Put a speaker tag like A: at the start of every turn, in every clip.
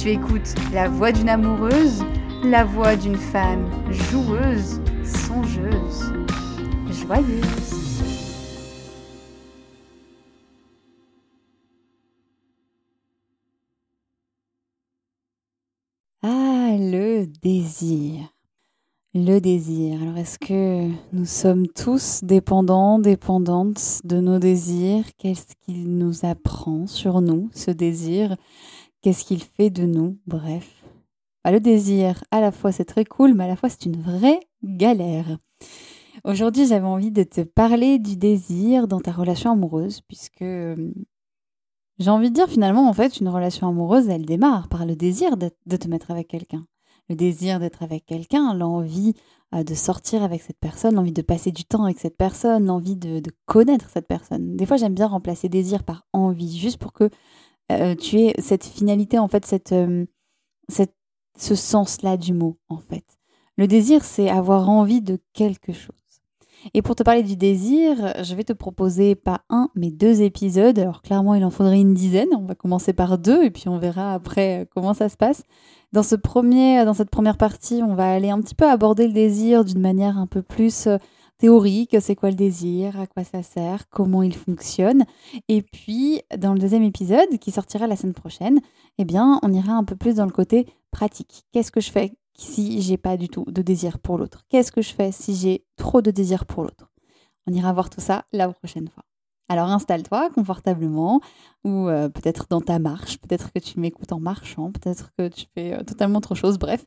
A: Tu écoutes la voix d'une amoureuse, la voix d'une femme joueuse, songeuse, joyeuse. Ah, le désir. Le désir. Alors, est-ce que nous sommes tous dépendants, dépendantes de nos désirs? Qu'est-ce qu'il nous apprend sur nous, ce désir? Qu'est-ce qu'il fait de nous? Bref. Le désir, à la fois c'est très cool, mais à la fois c'est une vraie galère. Aujourd'hui, j'avais envie de te parler du désir dans ta relation amoureuse, puisque euh, j'ai envie de dire finalement, en fait, une relation amoureuse, elle démarre par le désir de, te mettre avec quelqu'un. Le désir d'être avec quelqu'un, l'envie euh, de sortir avec cette personne, l'envie de passer du temps avec cette personne, l'envie de connaître cette personne. Des fois, j'aime bien remplacer désir par envie, juste pour que euh, tu es cette finalité, en fait, cette, euh, cette, ce sens-là du mot, en fait. Le désir, c'est avoir envie de quelque chose. Et pour te parler du désir, je vais te proposer pas un, mais deux épisodes. Alors clairement, il en faudrait une dizaine. On va commencer par deux et puis on verra après euh, comment ça se passe. Dans, ce premier, dans cette première partie, on va aller un petit peu aborder le désir d'une manière un peu plus théorique, c'est quoi le désir, à quoi ça sert, comment il fonctionne. Et puis, dans le deuxième épisode, qui sortira la semaine prochaine, eh bien, on ira un peu plus dans le côté pratique. Qu'est-ce que je fais si j'ai pas du tout de désir pour l'autre? Qu'est-ce que je fais si j'ai trop de désir pour l'autre? On ira voir tout ça la prochaine fois. Alors installe-toi confortablement ou euh, peut-être dans ta marche, peut-être que tu m'écoutes en marchant, peut-être que tu fais euh, totalement autre chose. Bref,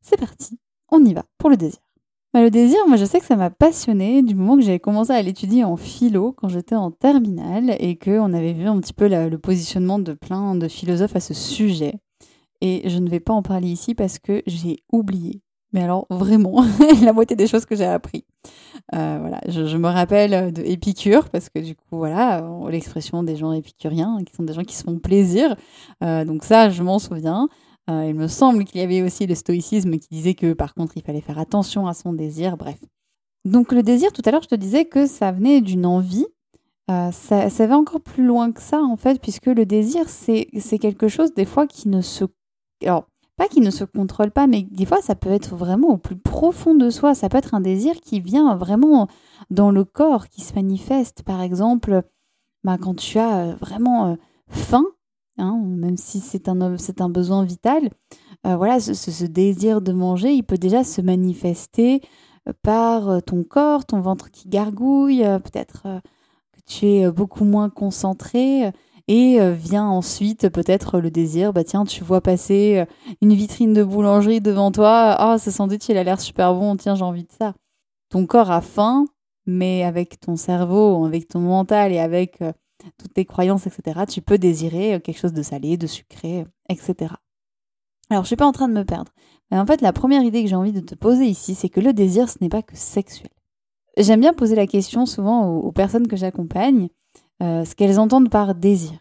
A: c'est parti, on y va pour le désir. Le désir, moi je sais que ça m'a passionné du moment que j'avais commencé à l'étudier en philo quand j'étais en terminale et qu'on avait vu un petit peu le positionnement de plein de philosophes à ce sujet. Et je ne vais pas en parler ici parce que j'ai oublié. Mais alors vraiment, la moitié des choses que j'ai appris. Euh, voilà, je, me rappelle de parce que du coup voilà, l'expression des gens épicuriens qui sont des gens qui se font plaisir. Euh, donc ça, je m'en souviens. Euh, il me semble qu'il y avait aussi le stoïcisme qui disait que par contre il fallait faire attention à son désir, bref. Donc le désir, tout à l'heure je te disais que ça venait d'une envie. Euh, ça, va encore plus loin que ça en fait, puisque le désir c'est quelque chose des fois qui ne se... Alors, pas qui ne se contrôle pas, mais des fois ça peut être vraiment au plus profond de soi. Ça peut être un désir qui vient vraiment dans le corps, qui se manifeste. Par exemple, bah, quand tu as euh, vraiment faim, Hein, même si c'est un, un besoin vital, euh, voilà, ce, désir de manger, il peut déjà se manifester euh, par euh, ton corps, ton ventre qui gargouille, peut-être que tu es beaucoup moins concentré. Et vient ensuite peut-être le désir, bah tiens, tu vois passer une vitrine de boulangerie devant toi, oh, ce sandwich, il a l'air super bon, tiens, j'ai envie de ça. Ton corps a faim, mais avec ton cerveau, avec ton mental et avec toutes tes croyances, etc., tu peux désirer quelque chose de salé, de sucré, etc. Alors, je suis pas en train de me perdre. Mais en fait, la première idée que j'ai envie de te poser ici, c'est que le désir, ce n'est pas que sexuel. J'aime bien poser la question souvent aux, personnes que j'accompagne, euh, ce qu'elles entendent par désir.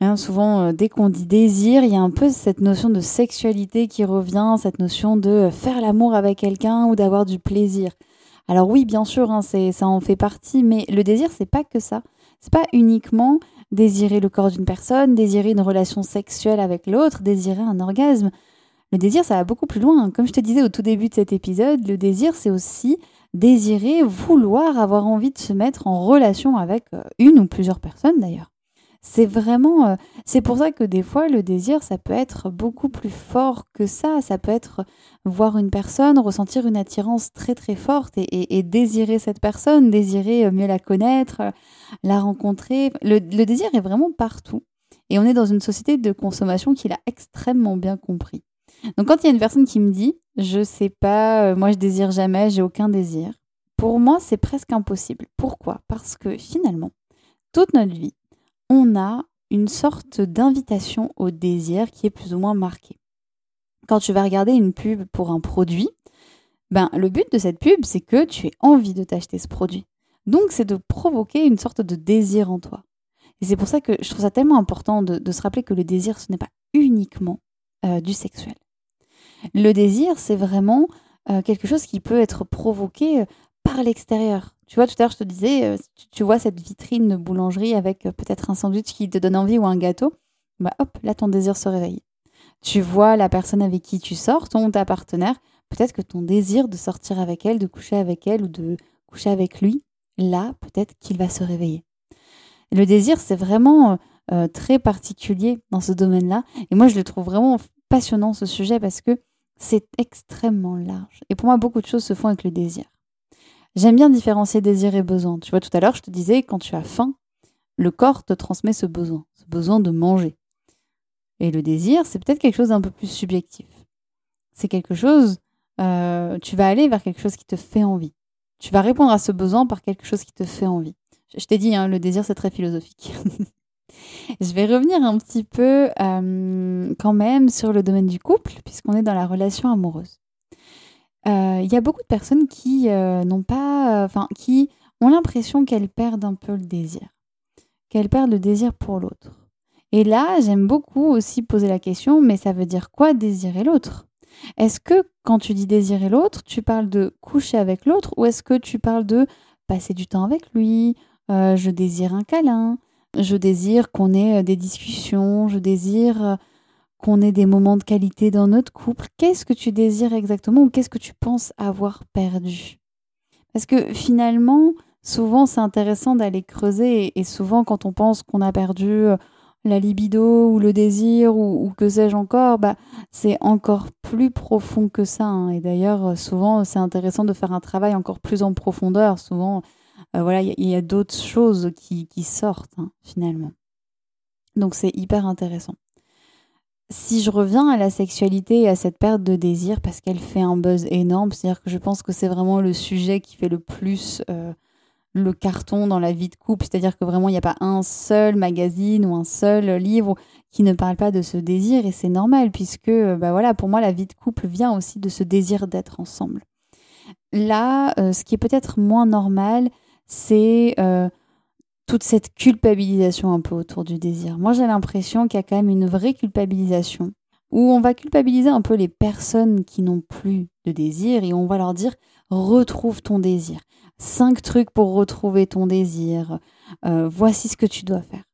A: Hein, souvent, euh, dès qu'on dit désir, il y a un peu cette notion de sexualité qui revient, cette notion de faire l'amour avec quelqu'un ou d'avoir du plaisir. Alors oui, bien sûr, hein, ça en fait partie, mais le désir, c'est pas que ça. C'est pas uniquement désirer le corps d'une personne, désirer une relation sexuelle avec l'autre, désirer un orgasme. Le désir, ça va beaucoup plus loin. Comme je te disais au tout début de cet épisode, le désir, c'est aussi désirer, vouloir, avoir envie de se mettre en relation avec euh, une ou plusieurs personnes d'ailleurs. C'est vraiment, euh, c'est pour ça que des fois le désir, ça peut être beaucoup plus fort que ça. Ça peut être voir une personne, ressentir une attirance très très forte et, désirer cette personne, désirer euh, mieux la connaître, la rencontrer. Le, désir est vraiment partout. Et on est dans une société de consommation qui l'a extrêmement bien compris. Donc quand il y a une personne qui me dit, je sais pas, moi je désire jamais, j'ai aucun désir. Pour moi, c'est presque impossible. Pourquoi? Parce que finalement, toute notre vie, on a une sorte d'invitation au désir qui est plus ou moins marquée. Quand tu vas regarder une pub pour un produit, ben, le but de cette pub, c'est que tu aies envie de t'acheter ce produit. Donc, c'est de provoquer une sorte de désir en toi. Et c'est pour ça que je trouve ça tellement important de, se rappeler que le désir, ce n'est pas uniquement euh, du sexuel. Le désir, c'est vraiment euh, quelque chose qui peut être provoqué euh, par l'extérieur. Tu vois, tout à l'heure, je te disais, tu, vois cette vitrine de boulangerie avec peut-être un sandwich qui te donne envie ou un gâteau, bah hop, là, ton désir se réveille. Tu vois la personne avec qui tu sors, ton ta partenaire, peut-être que ton désir de sortir avec elle, de coucher avec elle ou de coucher avec lui, là, peut-être qu'il va se réveiller. Le désir, c'est vraiment euh, très particulier dans ce domaine-là. Et moi, je le trouve vraiment passionnant, ce sujet, parce que c'est extrêmement large. Et pour moi, beaucoup de choses se font avec le désir. J'aime bien différencier désir et besoin. Tu vois, tout à l'heure, je te disais, quand tu as faim, le corps te transmet ce besoin, ce besoin de manger. Et le désir, c'est peut-être quelque chose d'un peu plus subjectif. C'est quelque chose, euh, tu vas aller vers quelque chose qui te fait envie. Tu vas répondre à ce besoin par quelque chose qui te fait envie. Je, t'ai dit, hein, le désir, c'est très philosophique. je vais revenir un petit peu euh, quand même sur le domaine du couple, puisqu'on est dans la relation amoureuse. Euh, il y a beaucoup de personnes qui euh, n'ont pas, enfin, qui ont l'impression qu'elles perdent un peu le désir, qu'elles perdent le désir pour l'autre. Et là, j'aime beaucoup aussi poser la question, mais ça veut dire quoi désirer l'autre? Est-ce que quand tu dis désirer l'autre, tu parles de coucher avec l'autre ou est-ce que tu parles de passer du temps avec lui Je désire un câlin, je désire qu'on ait des discussions, je désire qu'on ait des moments de qualité dans notre couple? Qu'est-ce que tu désires exactement ou qu'est-ce que tu penses avoir perdu? Parce que finalement, souvent c'est intéressant d'aller creuser et souvent quand on pense qu'on a perdu euh, la libido ou le désir ou, que sais-je encore, bah, c'est encore plus profond que ça. Hein. Et d'ailleurs, euh, souvent, c'est intéressant de faire un travail encore plus en profondeur. Souvent, euh, voilà, il y, a, d'autres choses qui, sortent hein, finalement. Donc c'est hyper intéressant si je reviens à la sexualité et à cette perte de désir, parce qu'elle fait un buzz énorme, c'est-à-dire que je pense que c'est vraiment le sujet qui fait le plus euh, le carton dans la vie de couple, c'est-à-dire que vraiment il n'y a pas un seul magazine ou un seul livre qui ne parle pas de ce désir, et c'est normal, puisque euh, bah voilà, pour moi la vie de couple vient aussi de ce désir d'être ensemble. Là, euh, ce qui est peut-être moins normal, c'est toute cette culpabilisation un peu autour du désir. Moi, j'ai l'impression qu'il y a quand même une vraie culpabilisation où on va culpabiliser un peu les personnes qui n'ont plus de désir et on va leur dire retrouve ton désir. Cinq trucs pour retrouver ton désir. Euh, voici ce que tu dois faire.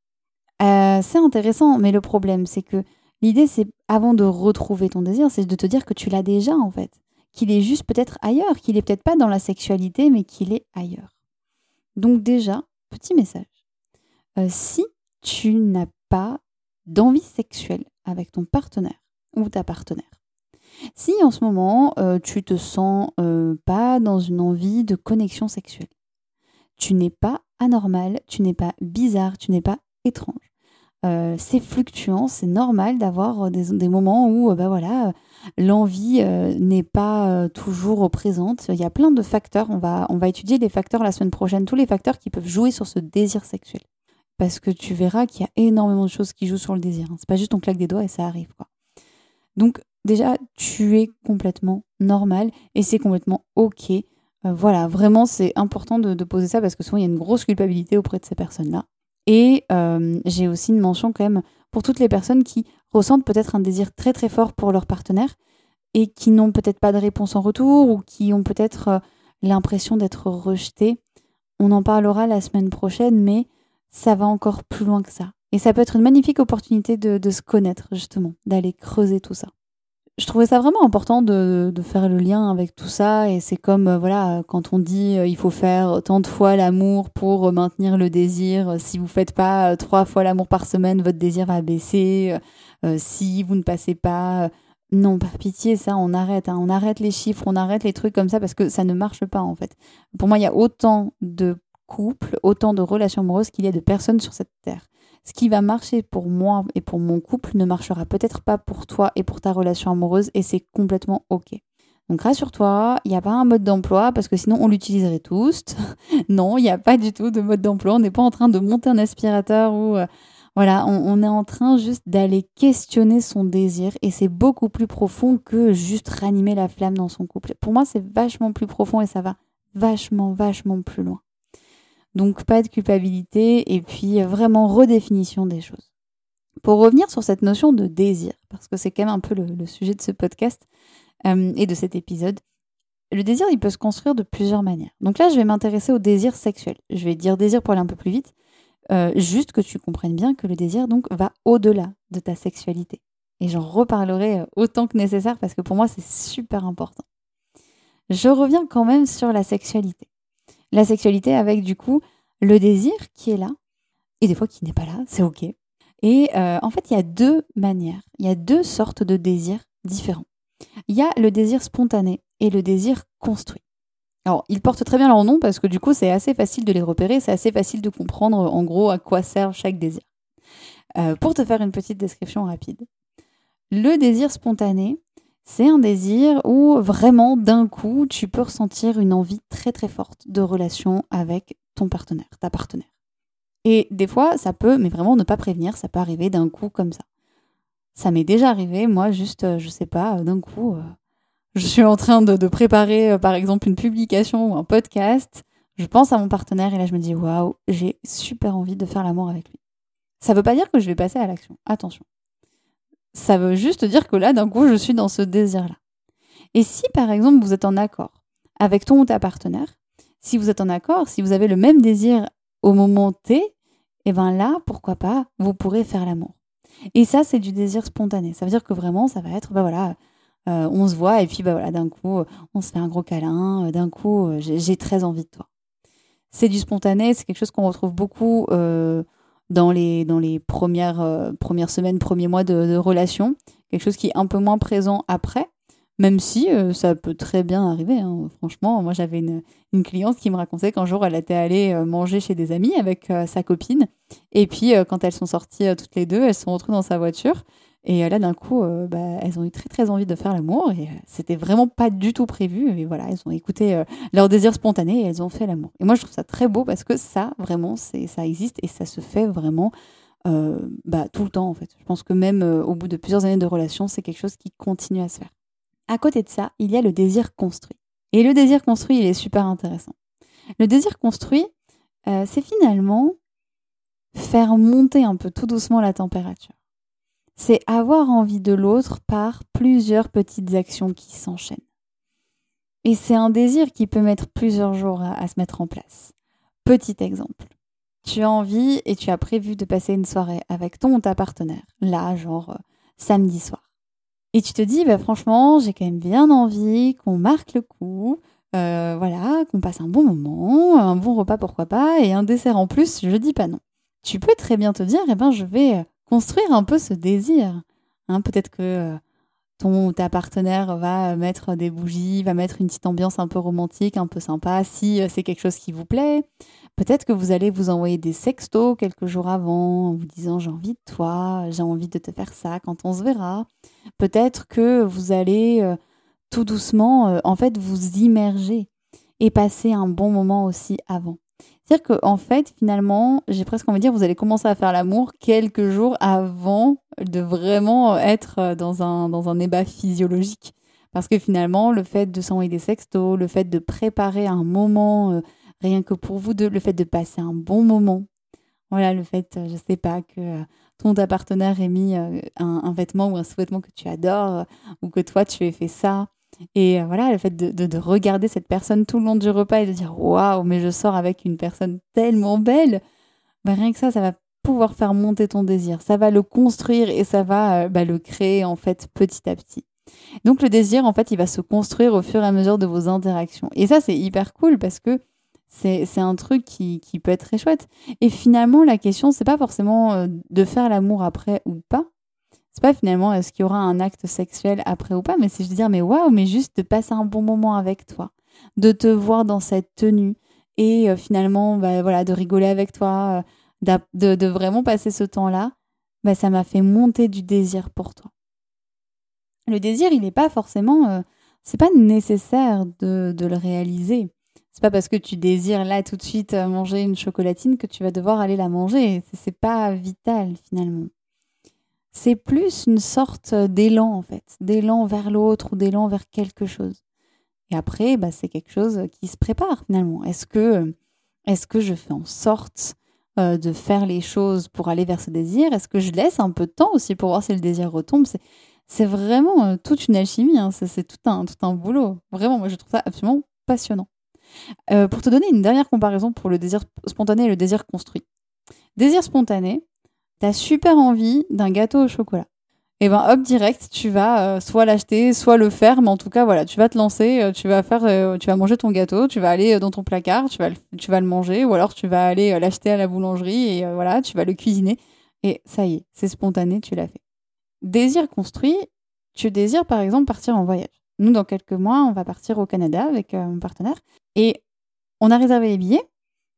A: Euh, c'est intéressant, mais le problème, c'est que l'idée, c'est avant de retrouver ton désir, c'est de te dire que tu l'as déjà en fait, qu'il est juste peut-être ailleurs, qu'il est peut-être pas dans la sexualité, mais qu'il est ailleurs. Donc déjà, petit message. Euh, si tu n'as pas d'envie sexuelle avec ton partenaire ou ta partenaire, si en ce moment euh, tu te sens euh, pas dans une envie de connexion sexuelle, tu n'es pas anormal, tu n'es pas bizarre, tu n'es pas étrange. c'est fluctuant, c'est normal d'avoir des, moments où bah voilà, l'envie euh, n'est pas euh, toujours présente. Il y a plein de facteurs. On va, on va étudier les facteurs la semaine prochaine, tous les facteurs qui peuvent jouer sur ce désir sexuel. parce que tu verras qu'il y a énormément de choses qui jouent sur le désir. Hein. C'est pas juste on claque des doigts et ça arrive. Donc déjà, tu es complètement normal et c'est complètement ok. Euh, voilà, vraiment, c'est important de, poser ça parce que souvent il y a une grosse culpabilité auprès de ces personnes-là. Et euh, j'ai aussi une mention quand même pour toutes les personnes qui ressentent peut-être un désir très très fort pour leur partenaire et qui n'ont peut-être pas de réponse en retour ou qui ont peut-être euh, l'impression d'être rejetées. On en parlera la semaine prochaine, mais ça va encore plus loin que ça. Et ça peut être une magnifique opportunité de se connaître, justement, d'aller creuser tout ça je trouvais ça vraiment important de, faire le lien avec tout ça. Et c'est comme, euh, voilà, quand on dit euh, il faut faire tant de fois l'amour pour maintenir le désir. Si vous faites pas euh, trois fois l'amour par semaine, votre désir va baisser. si vous ne passez pas. non, par pitié, ça, on arrête. Hein. on arrête les chiffres, on arrête les trucs comme ça parce que ça ne marche pas, en fait. Pour moi, il y a autant de couples, autant de relations amoureuses qu'il y a de personnes sur cette terre ce qui va marcher pour moi et pour mon couple ne marchera peut-être pas pour toi et pour ta relation amoureuse et c'est complètement OK. Donc rassure-toi, il n'y a pas un mode d'emploi parce que sinon on l'utiliserait tous. non, il n'y a pas du tout de mode d'emploi. On n'est pas en train de monter un aspirateur ou euh, voilà, on, on, est en train juste d'aller questionner son désir et c'est beaucoup plus profond que juste ranimer la flamme dans son couple. Pour moi, c'est vachement plus profond et ça va vachement, vachement plus loin. Donc pas de culpabilité et puis euh, vraiment redéfinition des choses. Pour revenir sur cette notion de désir, parce que c'est quand même un peu le, sujet de ce podcast euh, et de cet épisode, le désir, il peut se construire de plusieurs manières. Donc là, je vais m'intéresser au désir sexuel. Je vais dire désir pour aller un peu plus vite, euh, juste que tu comprennes bien que le désir donc va au-delà de ta sexualité. Et j'en reparlerai autant que nécessaire parce que pour moi, c'est super important. Je reviens quand même sur la sexualité la sexualité avec du coup le désir qui est là et des fois qui n'est pas là, c'est ok. Et euh, en fait, il y a deux manières, il y a deux sortes de désirs différents. Il y a le désir spontané et le désir construit. Alors, ils portent très bien leur nom parce que du coup, c'est assez facile de les repérer, c'est assez facile de comprendre en gros à quoi sert chaque désir. Euh, pour te faire une petite description rapide, le désir spontané, c'est un désir où vraiment d'un coup, tu peux ressentir une envie très très forte de relation avec ton partenaire, ta partenaire. Et des fois, ça peut, mais vraiment ne pas prévenir, ça peut arriver d'un coup comme ça. Ça m'est déjà arrivé, moi, juste, euh, je sais pas, euh, d'un coup, euh, je suis en train de, préparer, par exemple, une publication ou un podcast. Je pense à mon partenaire et là, je me dis, waouh, j'ai super envie de faire l'amour avec lui. Ça veut pas dire que je vais passer à l'action. Attention ça veut juste dire que là, d'un coup, je suis dans ce désir-là. Et si, par exemple, vous êtes en accord avec ton ou ta partenaire, si vous êtes en accord, si vous avez le même désir au moment T, eh bien là, pourquoi pas, vous pourrez faire l'amour. Et ça, c'est du désir spontané. Ça veut dire que vraiment, ça va être, bah voilà, euh, on se voit et puis bah voilà, d'un coup, on se fait un gros câlin, euh, d'un coup, euh, j'ai très envie de toi. C'est du spontané, c'est quelque chose qu'on retrouve beaucoup dans les, dans les premières, euh, premières semaines, premiers mois de, relation. Quelque chose qui est un peu moins présent après, même si euh, ça peut très bien arriver. Hein. Franchement, moi j'avais une, une, cliente qui me racontait qu'un jour elle était allée euh, manger chez des amis avec sa copine. Et puis quand elles sont sorties toutes les deux, elles sont retrouvées dans sa voiture. Et là, d'un coup, bah, elles ont eu très très envie de faire l'amour et c'était vraiment pas du tout prévu. Et voilà, elles ont écouté leur désir spontané et elles ont fait l'amour. Et moi, je trouve ça très beau parce que ça, vraiment, ça existe et ça se fait vraiment bah, tout le temps en fait. Je pense que même au bout de plusieurs années de relation, c'est quelque chose qui continue à se faire. À côté de ça, il y a le désir construit. Et le désir construit, il est super intéressant. Le désir construit, c'est finalement faire monter un peu tout doucement la température c'est avoir envie de l'autre par plusieurs petites actions qui s'enchaînent. Et c'est un désir qui peut mettre plusieurs jours à, se mettre en place. Petit exemple. Tu as envie et tu as prévu de passer une soirée avec ton ou ta partenaire, là, genre euh, samedi soir. Et tu te dis, bah, franchement, j'ai quand même bien envie qu'on marque le coup, euh, voilà, qu'on passe un bon moment, un bon repas, pourquoi pas, et un dessert en plus, je dis pas non. Tu peux très bien te dire, eh ben, je vais euh, construire un peu ce désir. Hein, Peut-être que euh, ton ta partenaire va mettre des bougies, va mettre une petite ambiance un peu romantique, un peu sympa, si euh, c'est quelque chose qui vous plaît. Peut-être que vous allez vous envoyer des sextos quelques jours avant, en vous disant j'ai envie de toi, j'ai envie de te faire ça quand on se verra. Peut-être que vous allez euh, tout doucement, en fait, vous immerger et passer un bon moment aussi avant. C'est-à-dire qu'en fait, finalement, j'ai presque envie de dire, vous allez commencer à faire l'amour quelques jours avant de vraiment être dans un, dans un physiologique. Parce que finalement, le fait de s'envoyer des sextos, le fait de préparer un moment euh, rien que pour vous deux, le fait de passer un bon moment, voilà, le fait, euh, je sais pas, que euh, ton partenaire ait mis un, vêtement ou un sous-vêtement que tu adores, ou que toi tu aies fait ça, et euh, voilà, le fait de, regarder cette personne tout le long du repas et de dire waouh, mais je sors avec une personne tellement belle, bah, rien que ça, ça va pouvoir faire monter ton désir. Ça va le construire et ça va euh, bah, le créer en fait petit à petit. Donc le désir, en fait, il va se construire au fur et à mesure de vos interactions. Et ça, c'est hyper cool parce que c'est un truc qui, qui, peut être très chouette. Et finalement, la question, c'est pas forcément euh, de faire l'amour après ou pas, pas finalement est-ce qu'il y aura un acte sexuel après ou pas, mais c'est de dire mais waouh, mais juste de passer un bon moment avec toi, de te voir dans cette tenue et euh, finalement bah, voilà de rigoler avec toi, euh, de, vraiment passer ce temps-là, bah, ça m'a fait monter du désir pour toi. Le désir, il n'est pas forcément, euh, c'est pas nécessaire de, de le réaliser. C'est pas parce que tu désires là tout de suite manger une chocolatine que tu vas devoir aller la manger. C'est pas vital finalement c'est plus une sorte d'élan en fait, d'élan vers l'autre ou d'élan vers quelque chose. Et après, bah, c'est quelque chose qui se prépare finalement. Est-ce que, est que je fais en sorte euh, de faire les choses pour aller vers ce désir? Est-ce que je laisse un peu de temps aussi pour voir si le désir retombe? C'est, vraiment euh, toute une alchimie, hein. c'est, tout, un, tout un boulot. Vraiment, moi je trouve ça absolument passionnant. Euh, pour te donner une dernière comparaison pour le désir spontané et le désir construit. Désir spontané, t'as super envie d'un gâteau au chocolat. Et eh ben hop direct, tu vas euh, soit l'acheter, soit le faire, mais en tout cas voilà, tu vas te lancer, euh, tu vas faire, euh, tu vas manger ton gâteau, tu vas aller dans ton placard, tu vas, le, tu vas le manger, ou alors tu vas aller l'acheter à la boulangerie et voilà, tu vas le cuisiner et ça y est, c'est spontané, tu l'as fait. Désir construit, tu désires par exemple partir en voyage. Nous dans quelques mois, on va partir au Canada avec mon partenaire et on a réservé les billets.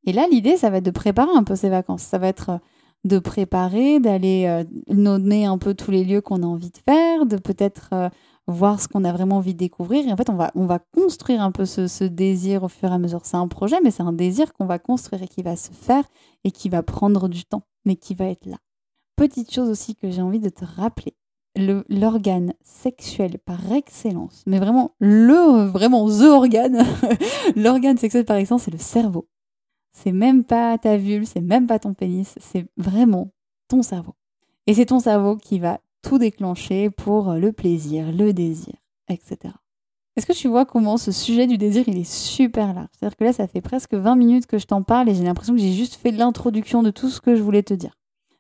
A: Et là, l'idée, ça va être de préparer un peu ces vacances. Ça va être de préparer, d'aller euh, nommer un peu tous les lieux qu'on a envie de faire, de peut-être euh, voir ce qu'on a vraiment envie de découvrir. Et en fait, on va, on va construire un peu ce, désir au fur et à mesure. C'est un projet, mais c'est un désir qu'on va construire et qui va se faire et qui va prendre du temps, mais qui va être là. Petite chose aussi que j'ai envie de te rappeler. L'organe sexuel par excellence, mais vraiment le, vraiment the organe, l'organe sexuel par excellence, c'est le cerveau. C'est même pas ta vulve, c'est même pas ton pénis, c'est vraiment ton cerveau. Et c'est ton cerveau qui va tout déclencher pour le plaisir, le désir, etc. Est-ce que tu vois comment ce sujet du désir, il est super large? C'est-à-dire que là, ça fait presque 20 minutes que je t'en parle et j'ai l'impression que j'ai juste fait l'introduction de tout ce que je voulais te dire.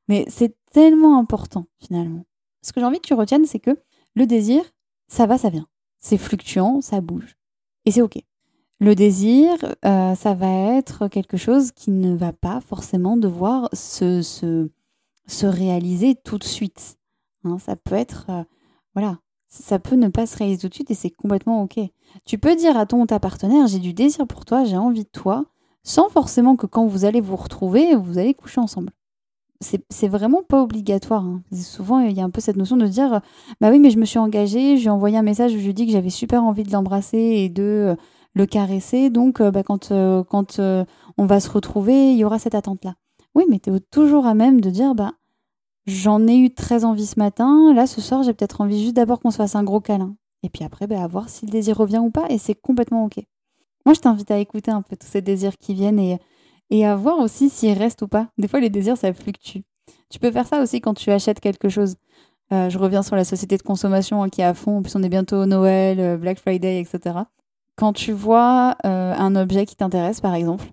A: Mais c'est tellement important, finalement. Ce que j'ai envie que tu retiennes, c'est que le désir, ça va, ça vient. C'est fluctuant, ça bouge. Et c'est OK. Le désir, euh, ça va être quelque chose qui ne va pas forcément devoir se, se, réaliser tout de suite. Hein. ça peut être, euh, voilà, ça peut ne pas se réaliser tout de suite et c'est complètement ok. Tu peux dire à ton ou ta partenaire, j'ai du désir pour toi, j'ai envie de toi, sans forcément que quand vous allez vous retrouver, vous allez coucher ensemble. C'est vraiment pas obligatoire. Hein. Souvent, il y a un peu cette notion de dire, bah oui, mais je me suis engagée, je lui ai envoyé un message où je lui ai que j'avais super envie de l'embrasser et de le caresser. Donc, euh, bah, quand, euh, quand euh, on va se retrouver, il y aura cette attente-là. Oui, mais tu es toujours à même de dire, bah, j'en ai eu très envie ce matin. Là, ce soir, j'ai peut-être envie juste d'abord qu'on se fasse un gros câlin. Et puis après, bah, à voir si le désir revient ou pas. Et c'est complètement OK. Moi, je t'invite à écouter un peu tous ces désirs qui viennent et, et à voir aussi s'ils restent ou pas. Des fois, les désirs, ça fluctue. Tu peux faire ça aussi quand tu achètes quelque chose. je reviens sur la société de consommation hein, qui est à fond. En plus, on est bientôt Noël, Black Friday, etc quand tu vois euh, un objet qui t'intéresse, par exemple,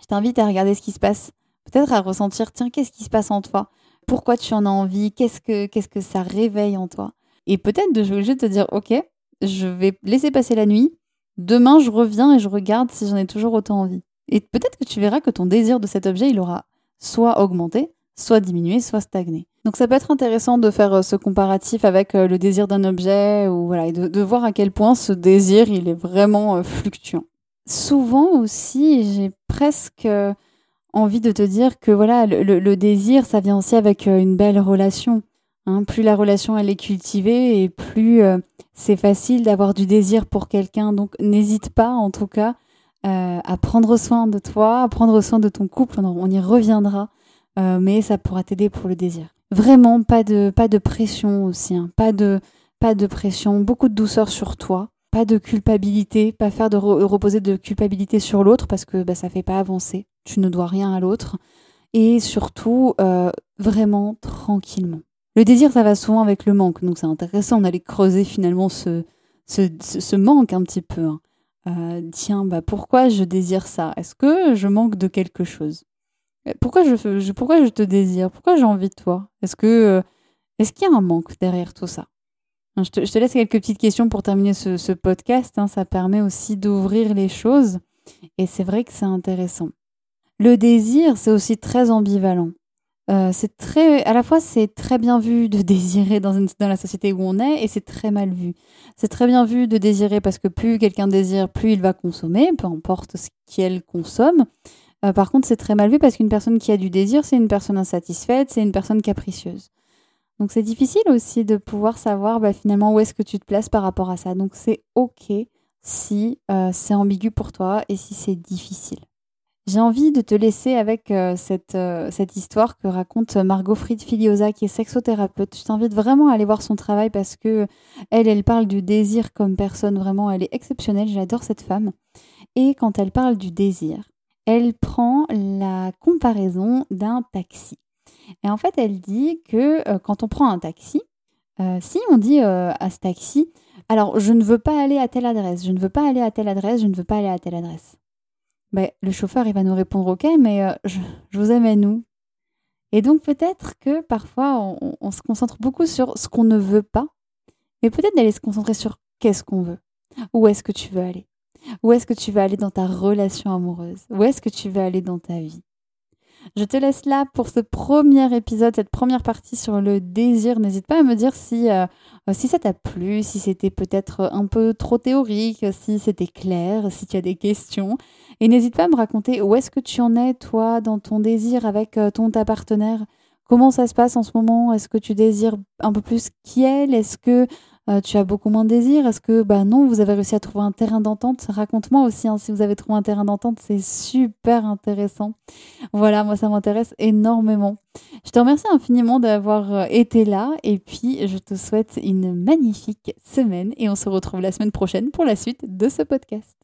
A: je t'invite à regarder ce qui se passe. Peut-être à ressentir, tiens, qu'est-ce qui se passe en toi? Pourquoi tu en as envie? Qu'est-ce que, ça réveille en toi? Et peut-être de jouer de te dire, ok, je vais laisser passer la nuit. Demain, je reviens et je regarde si j'en ai toujours autant envie. Et peut-être que tu verras que ton désir de cet objet, il aura soit augmenté, soit diminué, soit stagné. Donc ça peut être intéressant de faire euh, ce comparatif avec euh, le désir d'un objet ou voilà, et de, voir à quel point ce désir il est vraiment euh, fluctuant. Souvent aussi, j'ai presque envie de te dire que voilà, le, désir, ça vient aussi avec une belle relation. Hein. Plus la relation elle est cultivée et plus c'est facile d'avoir du désir pour quelqu'un. Donc n'hésite pas en tout cas à prendre soin de toi, à prendre soin de ton couple. On, y reviendra, mais ça pourra t'aider pour le désir. Vraiment, pas de, pression aussi, hein. pas, de, pression, beaucoup de douceur sur toi, pas de culpabilité, pas faire de reposer de culpabilité sur l'autre parce que bah, ça fait pas avancer. Tu ne dois rien à l'autre. Et surtout, euh, vraiment tranquillement. Le désir, ça va souvent avec le manque, donc c'est intéressant d'aller creuser finalement ce, ce, ce, manque un petit peu. Hein. Euh, tiens, bah pourquoi je désire ça? Est-ce que je manque de quelque chose? Pourquoi je, pourquoi je te désire? Pourquoi j'ai envie de toi? Est-ce que euh, est-ce qu'il y a un manque derrière tout ça? Je te, je te, laisse quelques petites questions pour terminer ce, ce podcast. Hein. ça permet aussi d'ouvrir les choses. Et c'est vrai que c'est intéressant. Le désir, c'est aussi très ambivalent. Euh, c'est très, à la fois, c'est très bien vu de désirer dans, dans la société où on est, et c'est très mal vu. C'est très bien vu de désirer parce que plus quelqu'un désire, plus il va consommer, peu importe ce qu'elle consomme. Euh, par contre, c'est très mal vu parce qu'une personne qui a du désir, c'est une personne insatisfaite, c'est une personne capricieuse. Donc c'est difficile aussi de pouvoir savoir bah, finalement où est-ce que tu te places par rapport à ça. Donc c'est ok si euh, c'est ambigu pour toi et si c'est difficile. J'ai envie de te laisser avec euh, cette, histoire que raconte Margot Fried Filiosa, qui est sexothérapeute. Je t'invite vraiment à aller voir son travail parce que elle, elle parle du désir comme personne. Vraiment, elle est exceptionnelle. J'adore cette femme. Et quand elle parle du désir, elle prend la comparaison d'un taxi. Et en fait, elle dit que euh, quand on prend un taxi, euh, si on dit euh, à ce taxi, alors je ne veux pas aller à telle adresse, je ne veux pas aller à telle adresse, je ne veux pas aller à telle adresse. Ben, le chauffeur, il va nous répondre OK, mais je, vous amène où Et donc peut-être que parfois on, on, se concentre beaucoup sur ce qu'on ne veut pas, mais peut-être d'aller se concentrer sur qu'est-ce qu'on veut. Où est-ce que tu veux aller où est-ce que tu vas aller dans ta relation amoureuse? Où est-ce que tu vas aller dans ta vie? Je te laisse là pour ce premier épisode, cette première partie sur le désir. N'hésite pas à me dire si, euh, si ça t'a plu, si c'était peut-être un peu trop théorique, si c'était clair, si tu as des questions. Et n'hésite pas à me raconter où est-ce que tu en es, toi, dans ton désir avec euh, ton ta partenaire. Comment ça se passe en ce moment? Est-ce que tu désires un peu plus qu'elle Est-ce que euh, tu as beaucoup moins de désir Est-ce que, bah non, vous avez réussi à trouver un terrain d'entente? Raconte-moi aussi hein, si vous avez trouvé un terrain d'entente, c'est super intéressant. Voilà, moi ça m'intéresse énormément. Je te remercie infiniment d'avoir euh, été là et puis je te souhaite une magnifique semaine et on se retrouve la semaine prochaine pour la suite de ce podcast.